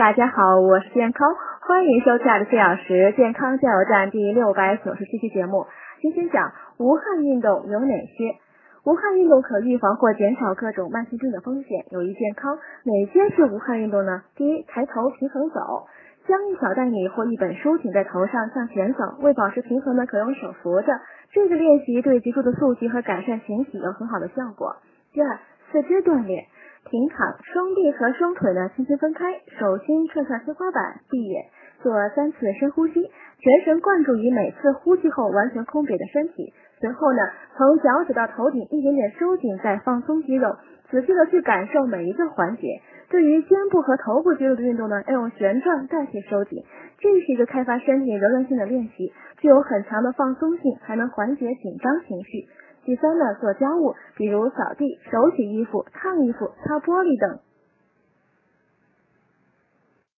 大家好，我是健康，欢迎收看的四小时健康加油站第六百九十七期节目。今天讲无汗运动有哪些？无汗运动可预防或减少各种慢性病的风险，有益健康。哪些是无汗运动呢？第一，抬头平衡走，将一小袋米或一本书顶在头上向前走，为保持平衡呢，可用手扶着。这个练习对脊柱的塑形和改善形体有很好的效果。第二，四肢锻炼。平躺，双臂和双腿呢轻轻分开，手心侧向天花板，闭眼做三次深呼吸，全神贯注于每次呼吸后完全空瘪的身体。随后呢，从脚趾到头顶一点点收紧，再放松肌肉，仔细的去感受每一个环节。对于肩部和头部肌肉的运动呢，要用旋转代替收紧。这是一个开发身体柔韧性的练习，具有很强的放松性，还能缓解紧张情绪。第三呢，做家务，比如扫地、手洗衣服、烫衣服、擦玻璃等，